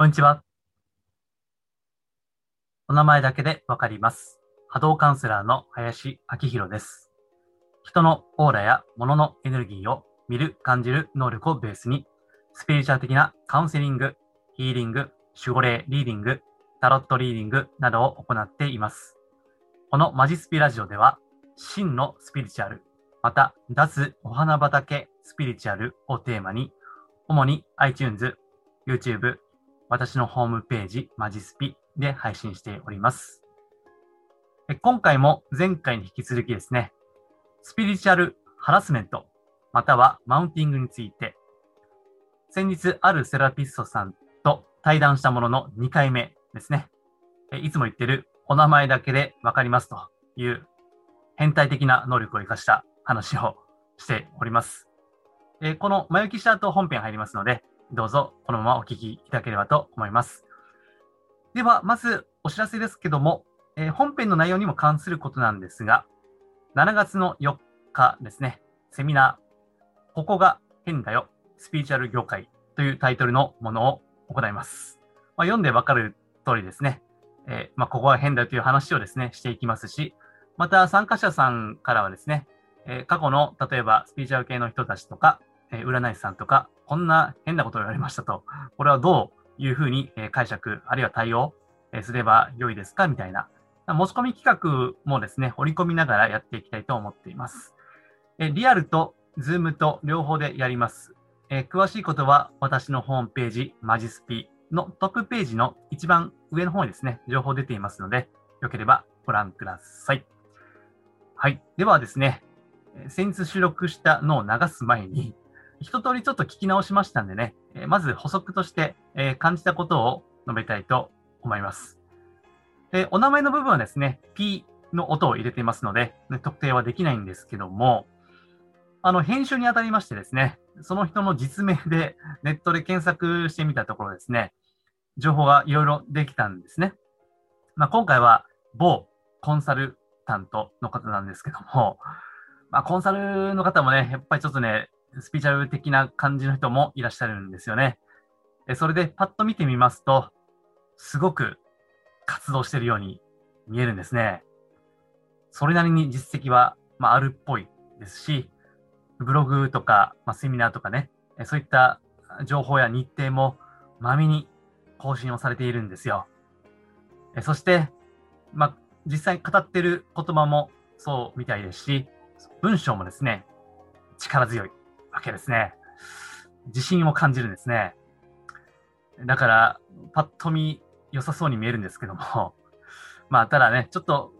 こんにちは。お名前だけでわかります。波動カウンセラーの林明宏です。人のオーラや物のエネルギーを見る、感じる能力をベースに、スピリチュアル的なカウンセリング、ヒーリング、守護霊リーディング、タロットリーディングなどを行っています。このマジスピラジオでは、真のスピリチュアル、また脱お花畑スピリチュアルをテーマに、主に iTunes、YouTube、私のホームページ、マジスピで配信しております。今回も前回に引き続きですね、スピリチュアルハラスメント、またはマウンティングについて、先日あるセラピストさんと対談したものの2回目ですね。いつも言ってるお名前だけでわかりますという変態的な能力を生かした話をしております。この前置きした後本編入りますので、どうぞこのままお聞きいただければと思います。では、まずお知らせですけども、えー本編の内容にも関することなんですが、7月の4日ですね、セミナー、ここが変だよ、スピリチュアル業界というタイトルのものを行います。まあ、読んでわかる通りですね、えーまあ、ここが変だという話をですね、していきますし、また参加者さんからはですね、えー過去の例えばスピリチュアル系の人たちとか、え占い師さんとか、こんな変なことを言われましたと、これはどういうふうにえ解釈、あるいは対応えすれば良いですかみたいな、持ち込み企画もですね、織り込みながらやっていきたいと思っています。えリアルとズームと両方でやります。え詳しいことは私のホームページ、マジスピのトップページの一番上の方にですね、情報出ていますので、よければご覧ください。はい。ではですね、先日収録したのを流す前に、一通りちょっと聞き直しましたんでね、えまず補足として、え感じたことを述べたいと思います。でお名前の部分はですね、P の音を入れていますので、ね特定はできないんですけども、あの、編集にあたりましてですね、その人の実名でネットで検索してみたところですね、情報がいろいろできたんですね。まあ、今回は某コンサルタントの方なんですけども、まあ、コンサルの方もね、やっぱりちょっとね、スピーチャル的な感じの人もいらっしゃるんですよね。えそれでパッと見てみますと、すごく活動しているように見えるんですね。それなりに実績は、まあ、あるっぽいですし、ブログとか、まあ、セミナーとかね、えそういった情報や日程もまめに更新をされているんですよ。えそして、まあ、実際語っている言葉もそうみたいですし、文章もですね、力強いわけですね。自信を感じるんですね。だから、パッと見良さそうに見えるんですけども、まあ、ただね、ちょっと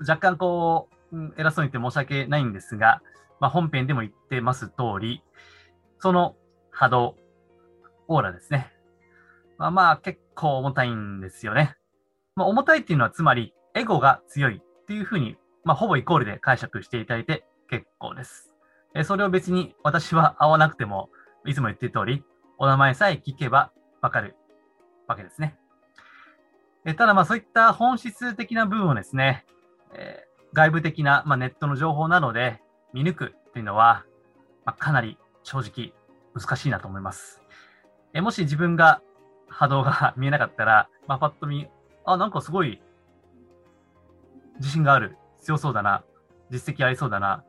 若干こう、偉そうに言って申し訳ないんですが、まあ、本編でも言ってます通り、その波動、オーラですね。まあまあ結構重たいんですよね。まあ、重たいっていうのはつまりエゴが強いっていうふうに、まあ、ほぼイコールで解釈していただいて結構です。えそれを別に私は合わなくても、いつも言ってる通り、お名前さえ聞けばわかるわけですね。えただまあそういった本質的な部分をですね、え外部的な、まあ、ネットの情報などで見抜くっていうのは、まあ、かなり正直難しいなと思います。えもし自分が波動が 見えなかったら、まあ、パッと見、あ、なんかすごい自信がある、強そうだな、実績ありそうだな、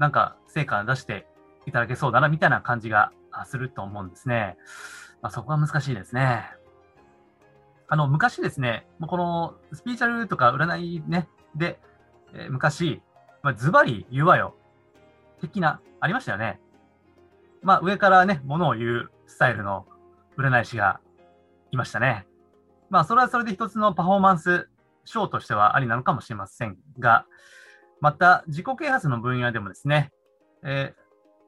なんか成果出していただけそうだな、みたいな感じがすると思うんですね。まあ、そこは難しいですね。あの、昔ですね、このスピーチャルとか占いね、で、えー昔、まあ、ズバリ言うわよ、的な、ありましたよね。まあ、上からね、ものを言うスタイルの占い師がいましたね。まあ、それはそれで一つのパフォーマンス、ショーとしてはありなのかもしれませんが、また、自己啓発の分野でもですね、えー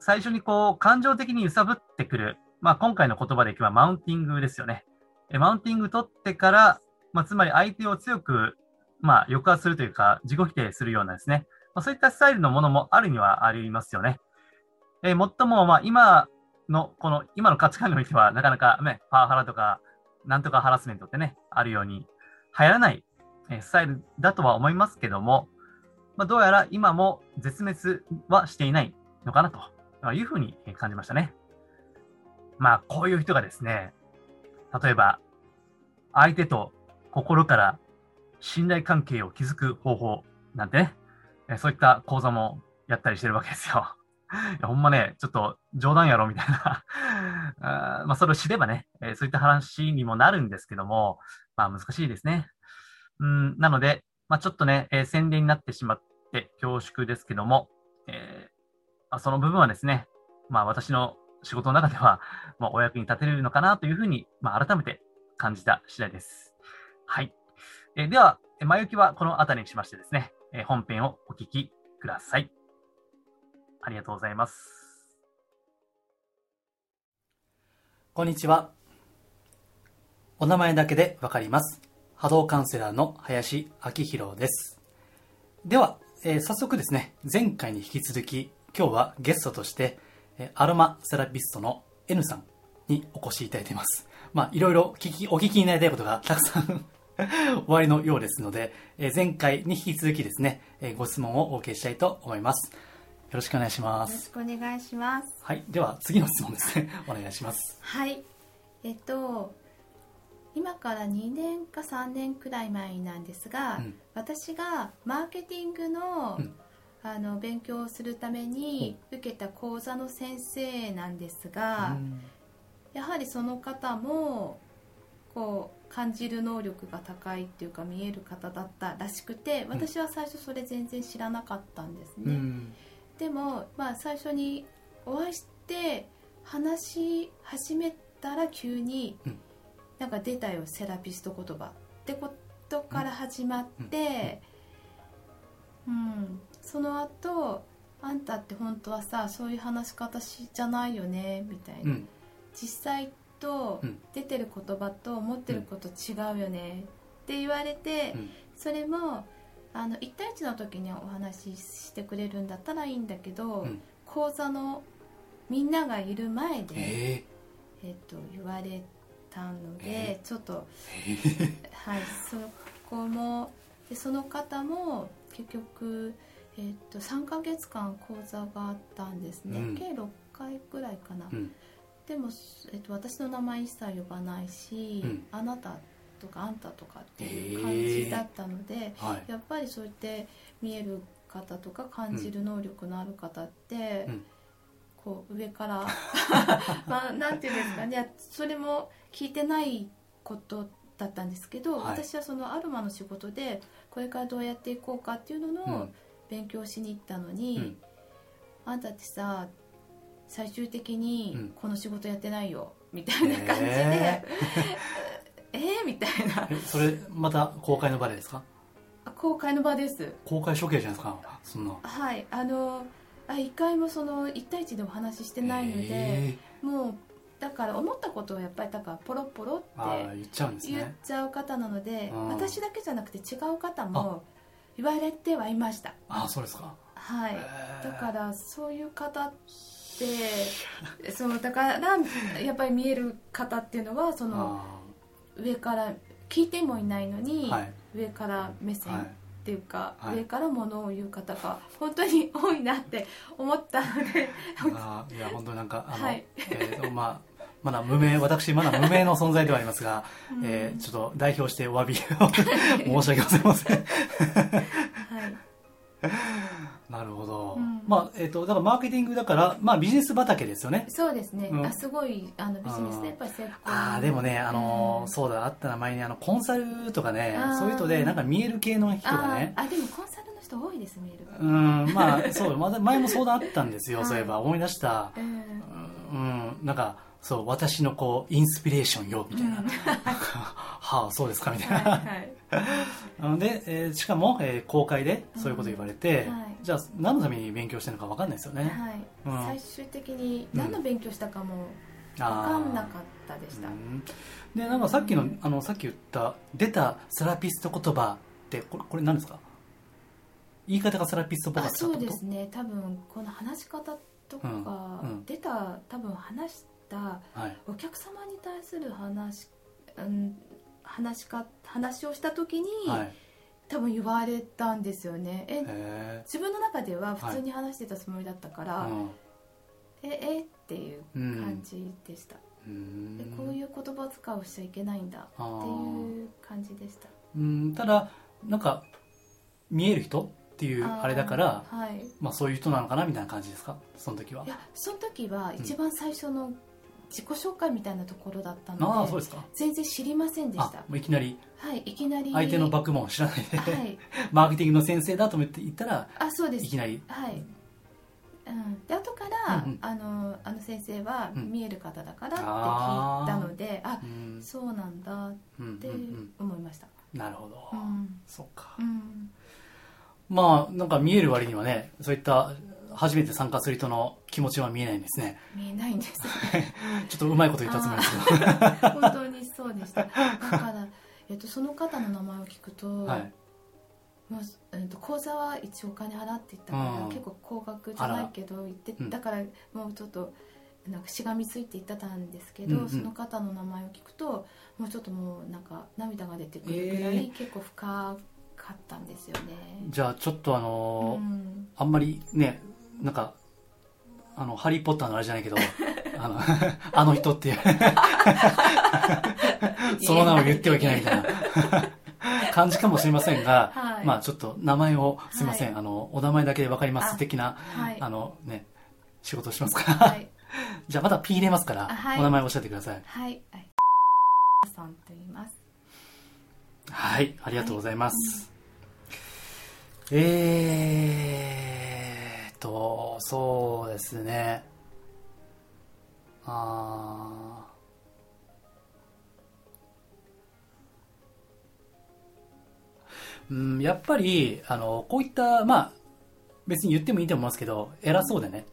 最初にこう、感情的に揺さぶってくる、まあ、今回の言葉でいけばマウンティングですよね。えマウンティング取ってから、まあ、つまり相手を強く、まあ、抑圧するというか、自己否定するようなですね、まあ、そういったスタイルのものもあるにはありますよね。えー、もっとも、まあ、今の、この、今の価値観においては、なかなかね、パワハラとか、なんとかハラスメントってね、あるように、流行らない、スタイルだとは思いますけども、まあ、どうやら今も絶滅はしていないのかなというふうに感じましたね。まあ、こういう人がですね、例えば、相手と心から信頼関係を築く方法なんてね、そういった講座もやったりしてるわけですよ。いやほんまね、ちょっと冗談やろみたいな あまあ、それを知ればね、えそういった話にもなるんですけども、まあ難しいですね。うん、なので、まあ、ちょっとね、えー、宣伝になってしまって恐縮ですけども、えー、その部分はですね、まあ私の仕事の中では、まあ、お役に立てるのかなというふうに、まあ、改めて感じた次第です。はい。えー、では、前置きはこの辺りにしましてですね、え本編をお聞きください。ありがとうございます。こんにちは。お名前だけでわかります。波動カウンセラーの林明宏です。では、えー、早速ですね、前回に引き続き、今日はゲストとして、えアロマセラピストの N さんにお越しいただいています。まあ、いろいろ聞き、お聞きになりたいことがたくさん おありのようですので、えー、前回に引き続きですね、えー、ご質問をお受けしたいと思います。よろしくお願いします。よろしくお願いします。はい。では、次の質問ですね。お願いします。はい。えっと、今から2年か3年くらい前なんですが、うん、私がマーケティングのうん、あの勉強をするために受けた講座の先生なんですが、うん、やはりその方もこう感じる能力が高いっていうか見える方だったらしくて私は最初それ全然知らなかったんですね、でも、まあ、最初にお会いして話し始めたら急に、うんなんか出たよセラピスト言葉ってことから始まって、うん、うん、その後あんたって本当はさそういう話し方しじゃないよねみたいな、うん、実際と出てる言葉と思ってること違うよねって言われて、それもあの1対1の時にお話ししてくれるんだったらいいんだけど、講座のみんながいる前で、え。ー、えっと言われて。たので、ちょっと、はいそこもでその方も結局、えー、っと3か月間講座があったんですね、うん、計6回ぐらいかな、うん、でも、えー、っと私の名前一切呼ばないし、うん、あなたとかあんたとかっていう感じだったので、はい、やっぱりそうやって見える方とか感じる能力のある方って、こう上から まあなんていうんですかね。それも聞いてないことだったんですけど、はい、私はそのアロマの仕事でこれからどうやっていこうかっていうのの勉強しに行ったのに、うん、あんたってさ最終的にこの仕事やってないよ、みたいな感じで、えー、えー、みたいな。それまた公開の場でですか？公開の場です。公開処刑じゃないですかそんな。はいあのあ一回もその1対1でお話ししてないので、えー、もうだから思ったことをやっぱりだからポロポロって言っちゃうんです、ね、言っちゃう方なので、私だけじゃなくて違う方も言われてはいました。あそうですか。はい。だからそういう方って そのだからやっぱり見える方っていうのはその上から聞いてもいないのに、はい、上から目線、はいっていうか、はい、上からものを言う方が本当に多いなって思ったのであいや本当になんかあの、はい、えー、まあまだ無名、私まだ無名の存在ではありますが、うん、えー、ちょっと代表してお詫びを申し訳ございません。はい。なるほど。うん、まあ、えっ、ー、と、だからマーケティングだから、まあビジネス畑ですよね。そうですね。うん、あすごい、あの、ビジネスでやっぱり成功。ああ、でもね、あの、そうだ、あった名前に、あの、コンサルとかね、そういう人で、なんか見える系の人がね。あ、でもコンサルの人多いです、見える。うん、まあ、そう、まだ前も相談あったんですよ、そういえば。思い出した。うん、なんか、そう私のこうインスピレーションよみたいな、うん、はあそうですかみたいな、はいはい、で、えー、しかも、えー、公開でそういうこと言われて、うん。はい、じゃあ何のために勉強してるのか分かんないですよね、はい、うん、最終的に何の勉強したかも分かんなかったでした、でなんかさっきのあのさっき言った出たセラピスト言葉ってこれこれ何ですか？言い方がセラピストっぽかったそうですね。多分この話し方とか、出た多分話したお客様に対する話,、うん、話か話をした時に、はい、多分言われたんですよね。え自分の中では普通に話してたつもりだったから、はい、ええっていう感じでした、でこういう言葉遣いをしちゃいけないんだっていう感じでした。うんただなんか見える人っていうあれだから、はい、まあ、そういう人なのかなみたいな感じですか？その時は。いやその時は一番最初の自己紹介みたいなところだったので,、あそうですか。全然知りませんでした。もういきなり。はいいきなり。相手のバックボーン知らないで、はい、マーケティングの先生だと思って言ったらあそうです。いきなり。はい。うん、で後から、うんうん、あのあの先生は見える方だからって聞いたので、うん、あ、うん、そうなんだって思いました、うん。うんうん、なるほど、うん、そうか、うん、まあなんか見える割にはねそういった初めて参加する人の気持ちは見えないんですね。見えないんです、ちょっとうまいこと言ったつもりですけど。本当にそうでした。だから、えっと、その方の名前を聞くと、はい。まあえー、と口座は一応お金払っていったから、うん、結構高額じゃないけど言ってだからもうちょっとなんかしがみついて言ってたんですけど、うんうん、その方の名前を聞くともうちょっともうなんか涙が出てくるぐらい結構深かったんですよね、えー、じゃあちょっとあのーうん、あんまりねなんかあのハリー・ポッターのあれじゃないけどあの あの人っていう。その名を言ってはいけないみたいな。感じかもしれませんが、はい、まあちょっと名前をすみません、はい、あのお名前だけで分かります的なあ、はい、あのね仕事しますか。ら、じゃあまた P 入れますから、お名前をおっしゃってください。はい、さんと言います。はい。ありがとうございます、えーとそうですね。ああうん、やっぱり、あの、こういった、まあ、別に言ってもいいと思いますけど、偉そうでね、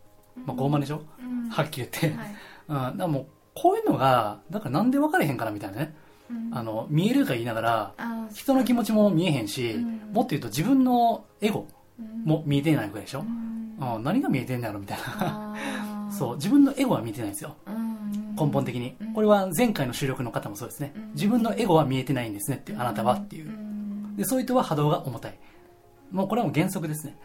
まあ、傲慢でしょ、うん、はっきり言って。はい、うん、だもう、こういうのが、だからなんで分かれへんかなみたいなね。うん、あの、見えるか言いながら、人の気持ちも見えへんし、うん、もっと言うと自分のエゴも見えてないわけでしょ、うん、何が見えてんのやろみたいな。そう、自分のエゴは見えてないんですよ。根本的に。これは前回の収録の方もそうですね。自分のエゴは見えてないんですねっていう、あなたはっていう。でそういう人は波動が重たい。もうこれはもう原則ですね。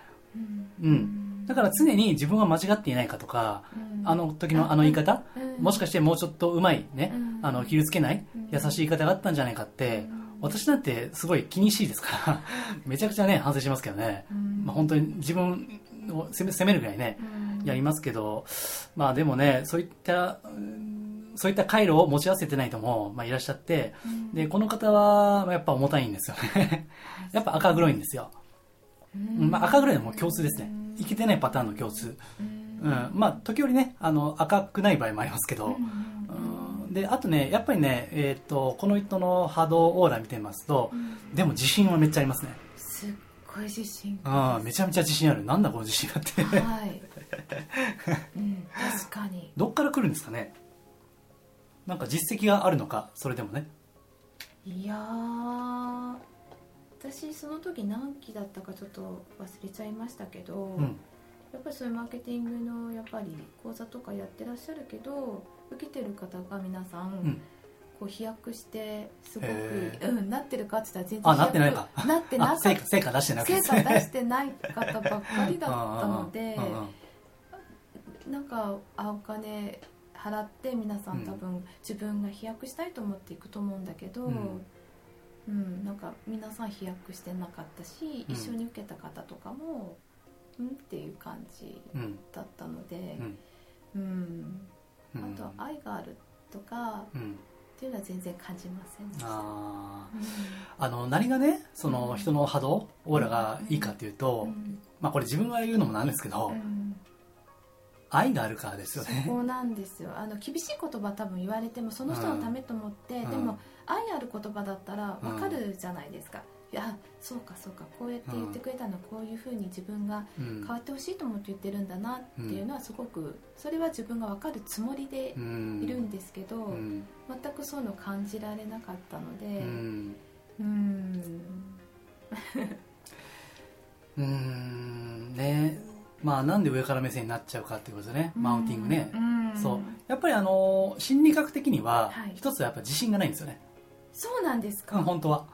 うん、だから常に自分は間違っていないかとか、あの時のあの言い方、もしかしてもうちょっとうまいね、あの傷つけない、優しい言い方があったんじゃないかって、私なんてすごい気にしいですから。めちゃくちゃね反省しますけどね、まあ、本当に自分を責めるぐらいね、やりますけどまあでもねそういったそういった回路を持ち合わせてない人も、まあ、いらっしゃって、うん、で、この方は、やっぱ重たいんですよね。やっぱ赤黒いんですよ。うん、まあ、赤黒いのも共通ですね。いけてないパターンの共通。うん、まあ、時折ね、あの、赤くない場合もありますけど、うん、で、あとね、やっぱりね、えっ、ー、と、この人の波動オーラ見てますと、でも自信はめっちゃありますね。すっごい自信ああ、めちゃめちゃ自信ある。なんだこの自信がって。はい。うん、確かに。どっから来るんですかねなんか実績があるのかそれでもねいや私その時何期だったかちょっと忘れちゃいましたけど、うん、やっぱりそういうマーケティングのやっぱり講座とかやってらっしゃるけど受けてる方が皆さん、うん、こう飛躍してすごく、うん、なってるかって言ったら全然あなってないか。なってなか成果成果出してなくて、成果出してない方ばっかりだったので なんかあお金払って皆さん多分自分が飛躍したいと思っていくと思うんだけど、うん、うん、なんか皆さん飛躍してなかったし、一緒に受けた方とかもうんっていう感じだったので、うん、あと愛があるとか、っていうのは全然感じませんでした。あ,、あの何がねその人の波動、オーラがいいかっていうと、まあこれ自分が言うのもなんですけど、愛があるからですよね。そこなんですよ。あの厳しい言葉多分言われてもその人のためと思って、うん、でも愛ある言葉だったら分かるじゃないですか、やそうかそうかこうやって言ってくれたのはこういうふうに自分が変わってほしいと思って言ってるんだなっていうのはすごくそれは自分が分かるつもりでいるんですけど、うん、全くそういうの感じられなかったのでうん。う ん。ね。まあ、なんで上から目線になっちゃうかっていうことですね、マウンティングね、そう。やっぱりあの心理学的には一つはやっぱ自信がないんですよね。そうなんですか、うん、本当は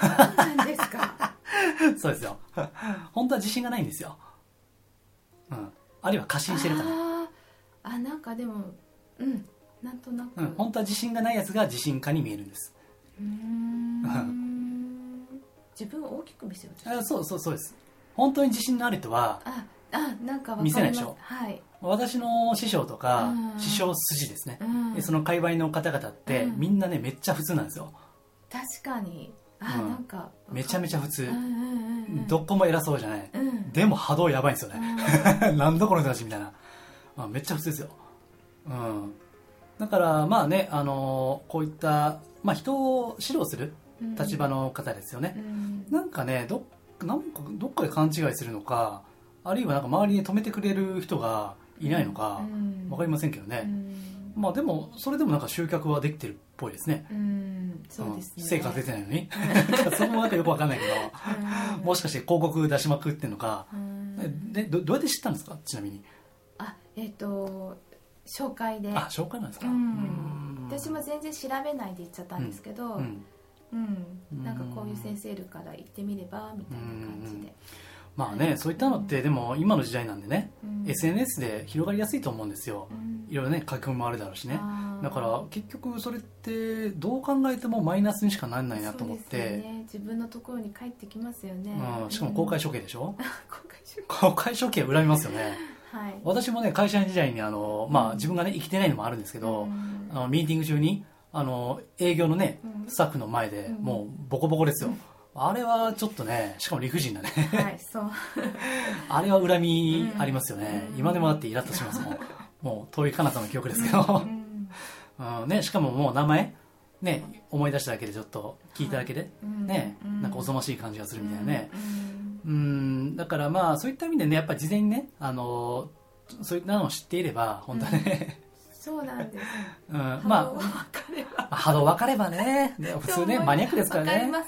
そうなんですか。そうですよ。本当は自信がないんですよ、うん、あるいは過信してるから。あなんかでもうん。なんとなく、うん、本当は自信がないやつが自信家に見えるんです。うん。自分を大きく見せようとあそうそうそうです。本当に自信のある人はああなんか見せないでしょ。はい、私の師匠とかうん。師匠筋ですね。うん。でその界隈の方々ってうん。みんなねめっちゃ普通なんですよ。確かにあ、うん。なんかめちゃめちゃ普通。うんうんうんうん。どこも偉そうじゃない。うん。でも波動やばいんですよね。なんだこの人たちみたいな。あめっちゃ普通ですよ。うん。だからまあねあのこういったまあ人を指導するうん。立場の方ですよね。うん。なんかねどなんかどっかで勘違いするのかあるいはなんか周りに止めてくれる人がいないのかうん。わかりませんけどうね、んまあでもそれでもなんか集客はできてるっぽいですね。うんそうですね。ん成果出てないのに。そこもなんかよくわかんないけど。うん。もしかして広告出しまくってんのか。うん。でどどうやって知ったんですか？ちなみに。あえっ、と紹介で。あ紹介なんですか？私も全然調べないで行っちゃったんですけど、うん。うん、なんかこういう先生いるから行ってみればみたいな感じで、まあねそういったのってでも今の時代なんでねうん。SNS で広がりやすいと思うんですよ。うん。いろいろね書き込みもあるだろうしね。だから結局それってどう考えてもマイナスにしかならないなと思っそうですて、よね、自分のところに帰ってきますよね、うん、しかも公開処処刑でしょ？公開処刑。公開処刑恨みますよね。はい。私もね会社員時代にあの、まあ、自分がね生きてないのもあるんですけど、うん。あのミーティング中にあの営業のねうん。スタッフの前でうん。もうボコボコですよ、あれはちょっとねしかも理不尽なね。はいそう。あれは恨みありますよね、うん。今でもだってイラッとしますもん。もう遠い彼方の記憶ですけど、うん。うん。ね、しかももう名前ね思い出しただけでちょっと聞いただけで、うん。ね、うん。なんかおぞましい感じがするみたいなね、うん。うん。だからまあそういった意味でねやっぱり事前にねあのそういったのを知っていれば本当はね、そうなんです。うんままあ波動分かればね。ね普通ねマニアックですからね。分かりま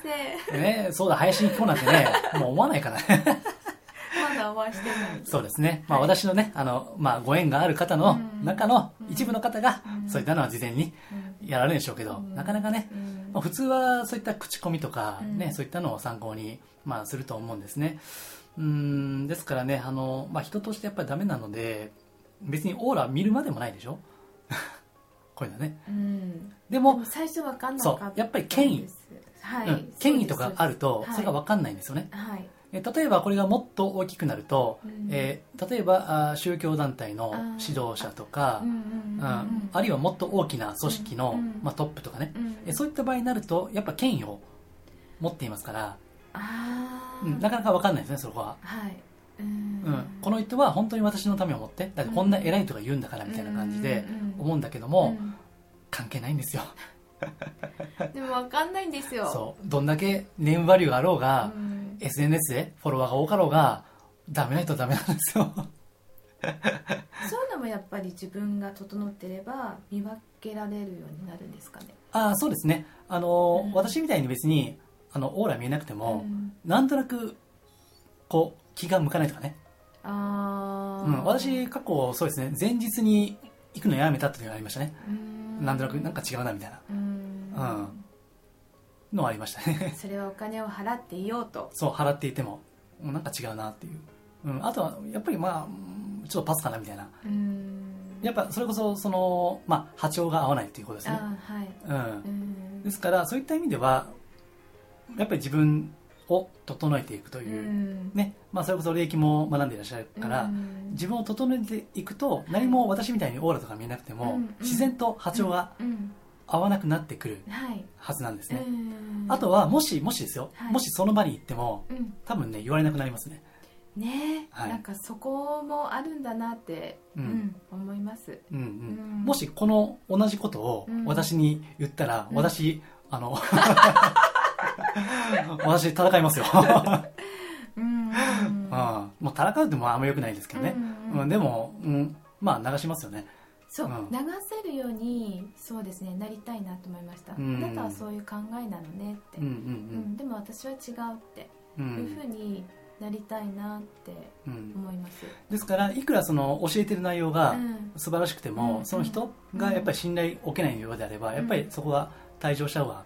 せん。ねそうだ林に行こうなんてね もう思わないから。ねまだお会いしてない。そうですね、まあ、はい。私のねあの、まあ、ご縁がある方のうん。中の一部の方がうん。そういったのは事前にうん。やられるんでしょうけど、うん。なかなかね、うん。まあ、普通はそういった口コミとか、ねうん。そういったのを参考に、まあ、すると思うんですね。うんですからねあの、まあ、人としてやっぱりダメなので別にオーラ見るまでもないでしょこういうのはね。うん。ででもも最初分かんなかやっぱり権威。はい、うん、権威とかあるとそれが分かんないんですよね、はい。え例えばこれがもっと大きくなると、うん。えー例えばあー宗教団体の指導者とかあるいはもっと大きな組織の、うんまあ、トップとかね、うんえそういった場合になるとやっぱ権威を持っていますから、ああ、うん、なかなか分かんないですねそこは、はいうん。うん、この人は本当に私のためを思ってだってこんな偉い人が言うんだからみたいな感じで思うんだけども、うん。関係ないんですよ。でも分かんないんですよ。そう。どんだけネームバリューがあろうが、うん。SNS でフォロワーが多かろうがダメな人はダメなんですよ。そういうのもやっぱり自分が整ってれば見分けられるようになるんですかね。ああそうですね。あのーうん。私みたいに別にあのオーラ見えなくても、うん。なんとなくこう気が向かないとかね、ああ、うん、私過去そうですね。前日に行くのやめたっていうのがありましたね、うん。なんとなくなんか違うなみたいな。うん。うん。のはありましたね。それはお金を払っていようと。そう払っていても。うんなんか違うなっていう、うん、あとはやっぱりまあうんちょっとパスかなみたいな。うん。やっぱそれこそその、まあ、波長が合わないっていうことですね、はい。うん。うん。ですからそういった意味ではやっぱり自分を整えていくという、うん。ね。まあ、それこそ霊気も学んでいらっしゃるから、うん。自分を整えていくと何も私みたいにオーラとか見えなくても、うん自然と波長がうん合わなくなってくるはずなんですね、うん。あとはもしもしですよ、はい。もしその場に行ってもうん。多分ね言われなくなりますね。ねえ、はい。なんかそこもあるんだなって、ううんん思います。うんうん。うん。もしこの同じことをうん。私に言ったら、うん。私あの私戦いますよ、うんうんうん、もう戦うってもあんまよくないですけどね、うんうんでも、うん、まあ流しますよね。そう、うん。流せるようにそうですねなりたいなと思いました、うん。あなたはそういう考えなのねって、うんううん。んでも私は違うって。うん。ういうんふうになりたいなってうん。思います、ですからいくらその教えてる内容がうん。素晴らしくても、うんその人がやっぱり信頼を受けないようであれば、やっぱりそこは退場した方が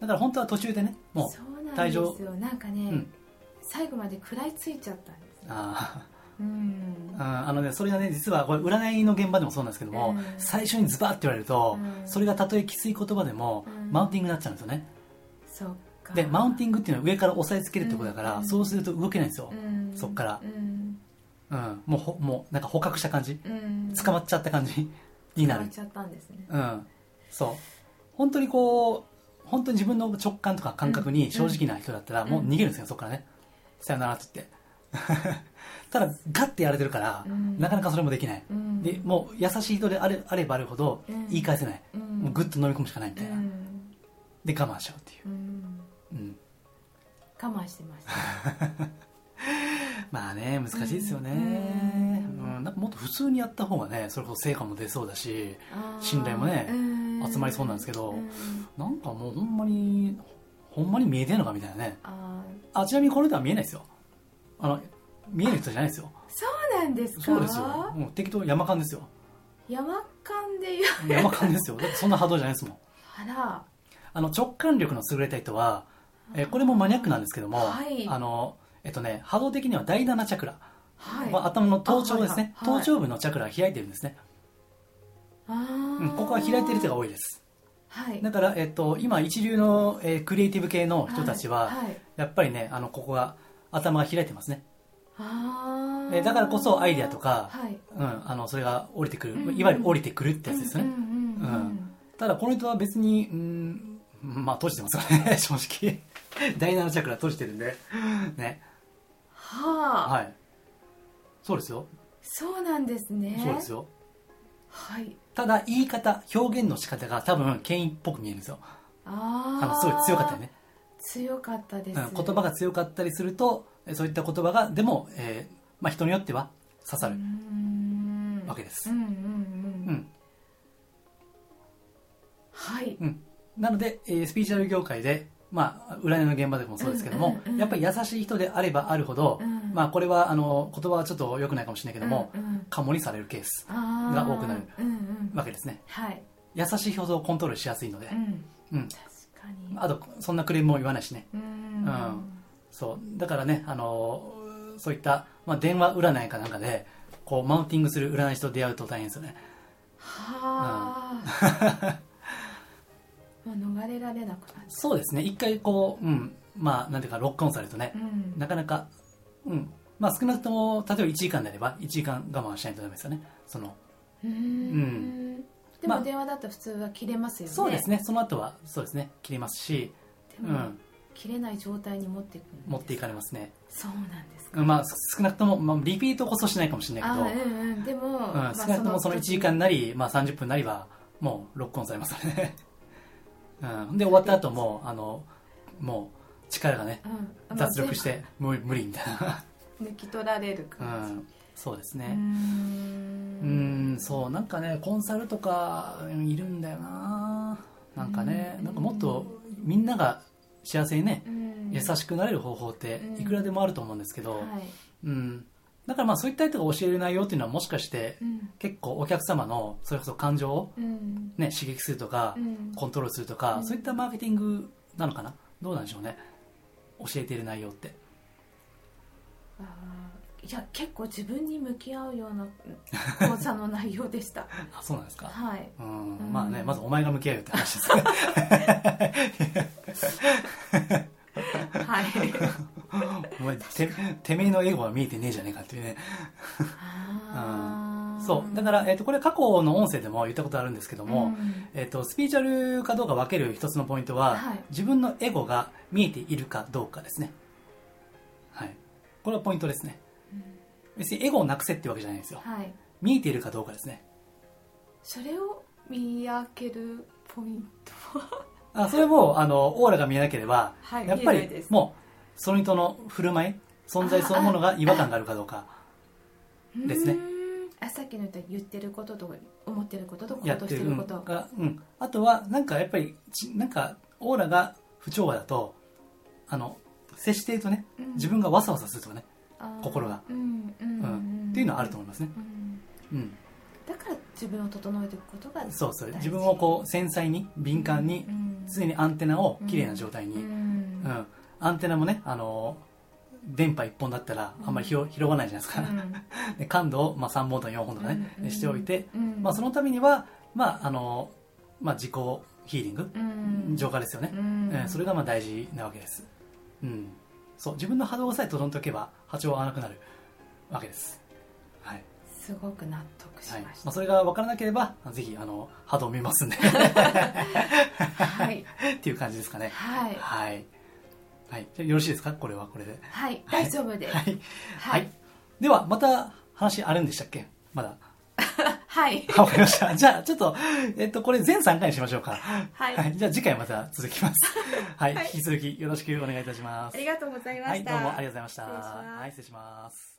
だから本当は途中でねもう退場ですよ。なんかね、うん。最後まで食らいついちゃったんですあうん。うん、あのね、それがね、実はこれ占いの現場でもそうなんですけども、うん。最初にズバッって言われると、うん。それがたとえきつい言葉でも、うん。マウンティングになっちゃうんですよね。そっか。で、マウンティングっていうのは上から押さえつけるってことだから、うん。そうすると動けないんですよ。うん。そっから。うん。うん、もうほ、もう、なんか捕獲した感じ、うん。捕まっちゃった感じになる。捕まっ。ちゃったんですね。うん。そう。本当にこう、本当に自分の直感とか感覚に正直な人だったら、うんもう逃げるんですよ、そこからね。さよならって言って。ただ、ガッてやられてるから、うんなかなかそれもできない。うんで、もう優しい人であれあればあるほどうん言い返せない。うんもうグッと飲み込むしかないみたいな。うんで、我慢しちゃうっていう。うんうん。我慢してました まあね、難しいですよね。ううんん。なんかもっと普通にやった方がね、それこそ成果も出そうだし、信頼もねうん集まりそうなんですけどうんなんかもうほんまに、ほんまに見えてんのかみたいなね。ああ、ちなみにこの人は見えないですよ。あの、見える人じゃないですよ。ーそうなんですか？そうですよ。もう適当山間ですよ。山間で言う山間ですよ。そんな波動じゃないですもん。あらあの、直感力の優れた人は、えーこれもマニアックなんですけども、はいあの、えっとね、波動的には第7チャクラ。はいまあ頭の頭頂ですね。あはいはい頭頂部のチャクラが開いてるんですね。あうん、ーここは開いてる人が多いです。はいだから、えっと、今一流の、えークリエイティブ系の人たちは、はいはいやっぱりね、あの、ここが、頭が開いてますね。あえーだからこそアイデアとか、はいうん、あの、それが降りてくる、うんうんいわゆる降りてくるってやつですよね。うんうんうんうんただこの人は別に、うん、まあ閉じてますからね、正直。第7チャクラ閉じてるんで。ね。はあ、はい。そうですよ。そうなんですねそうですよ。はいただ言い方、表現の仕方が多分、権威っぽく見えるんですよ。あああの、すごい強かったよね。強かったです、うん、言葉が強かったりすると、えそういった言葉が、でも、えーまあ人によっては刺さるわけです。うんうんうん、うん。はいうん。なので、えースピーチュアル業界で、まあ、占いの現場でもそうですけども、うんうんうんやっぱり優しい人であればあるほど、うんまあ、これは、あの、言葉はちょっと良くないかもしれないけども、うんうんカモにされるケースが多くなるうんうんわけですね。はい、優しいほどコントロールしやすいのでう。ん、うん。確かにあと、そんなクレームも言わないしね。うんうんそう。だからね、あの、そういった、まあ、電話占いかなんかで、こう、マウンティングする占い師と出会うと大変ですよね。はあ、もう逃れられなくなっちそうですね。一回こう、うん、まあ、なんていうか、ロックオンされるとねなかなか、うん。まあ、少なくとも、例えば1時間であれば、1時間我慢しないとダメですよね。その、うーんでまあも電話だと普通は切れますよねそうですね。その後は、そうですね。切れますし、でも、うん。切れない状態に持っていく持っていかれますね。そうなんですかうんまあ、少なくとも、まあ、リピートこそしないかもしれないけど、あうんうんでも、うんまあ少なくともその1時間なり、まあ、30分なりはもうロックオンされますよね、うん、で終わった後もあのもう力がねうん。脱力して無理無理みたいな、抜き取られるう感じ、ん、そうですね。うん。んそうなんかねコンサルとかいるんだよな。なんかねうん。なんかもっとみんなが幸せにねうん。優しくなれる方法っていくらでもあると思うんですけど、はい。うん、だからまあそういった人が教える内容っていうのはもしかしてうん。結構お客様のそれこそ感情をうん。ね、刺激するとか、うん。コントロールするとか、うん。そういったマーケティングなのかな？どうなんでしょうね教えている内容って。あーいや結構自分に向き合うような 講座の内容でした。あそうなんですか。はい。うんうん。まあねまずお前が向き合うよって話です。ねはい。お前ててめえのエゴは見えてねえじゃねえかっていうね。あーそう。だから、えっとこれ過去の音声でも言ったことあるんですけども、うん。えっとスピーチュアルかどうか分ける一つのポイントは、はい。自分のエゴが見えているかどうかですね。はい。これはポイントですね。別にエゴをなくせってわけじゃないんですよ。はい。見えているかどうかですね。それを見分けるポイントは？あそれもあのオーラが見えなければ、はい。やっぱりもうその人の振る舞い存在そのものが違和感があるかどうかですね。うーんあさっきの言った言ってることと思ってることと行動しててること。が、うん、あとはなんかやっぱりちなんかオーラが不調和だとあの接しているとねうん。自分がわさわさするとかね、心が。うんっていうのはあると思いますね、うん。うん、だから自分を整えていくことがそうそう自分をこう繊細に敏感にうん常にアンテナをきれいな状態に、ううん。ん。アンテナもねあの電波1本だったらあんまり広,、広がないじゃないですか、で感度を、まあ、3本とか4本とかね、うん、しておいて、まあ、そのためには、まああのまあ、自己ヒーリング、浄化ですよね、えー、それがまあ大事なわけです、うん、そう自分の波動さえ整っておけば波長は合わなくなるわけです。はい。すごく納得しました、はい、まあ、それが分からなければぜひあの波動を見ますんで。はい。っていう感じですかね。はい、はいはい、じゃよろしいですか？これはこれではい、大丈夫です、はい、はい、ではまた話あるんでしたっけ？まだ はい。わかりました。じゃあ、ちょっと、えっと、これ全3回にしましょうか。はい。はい、じゃあ、次回また続きます。はい、引き続きよろしくお願いいたします。ありがとうございました。はい、どうもありがとうございました。はい、失礼します。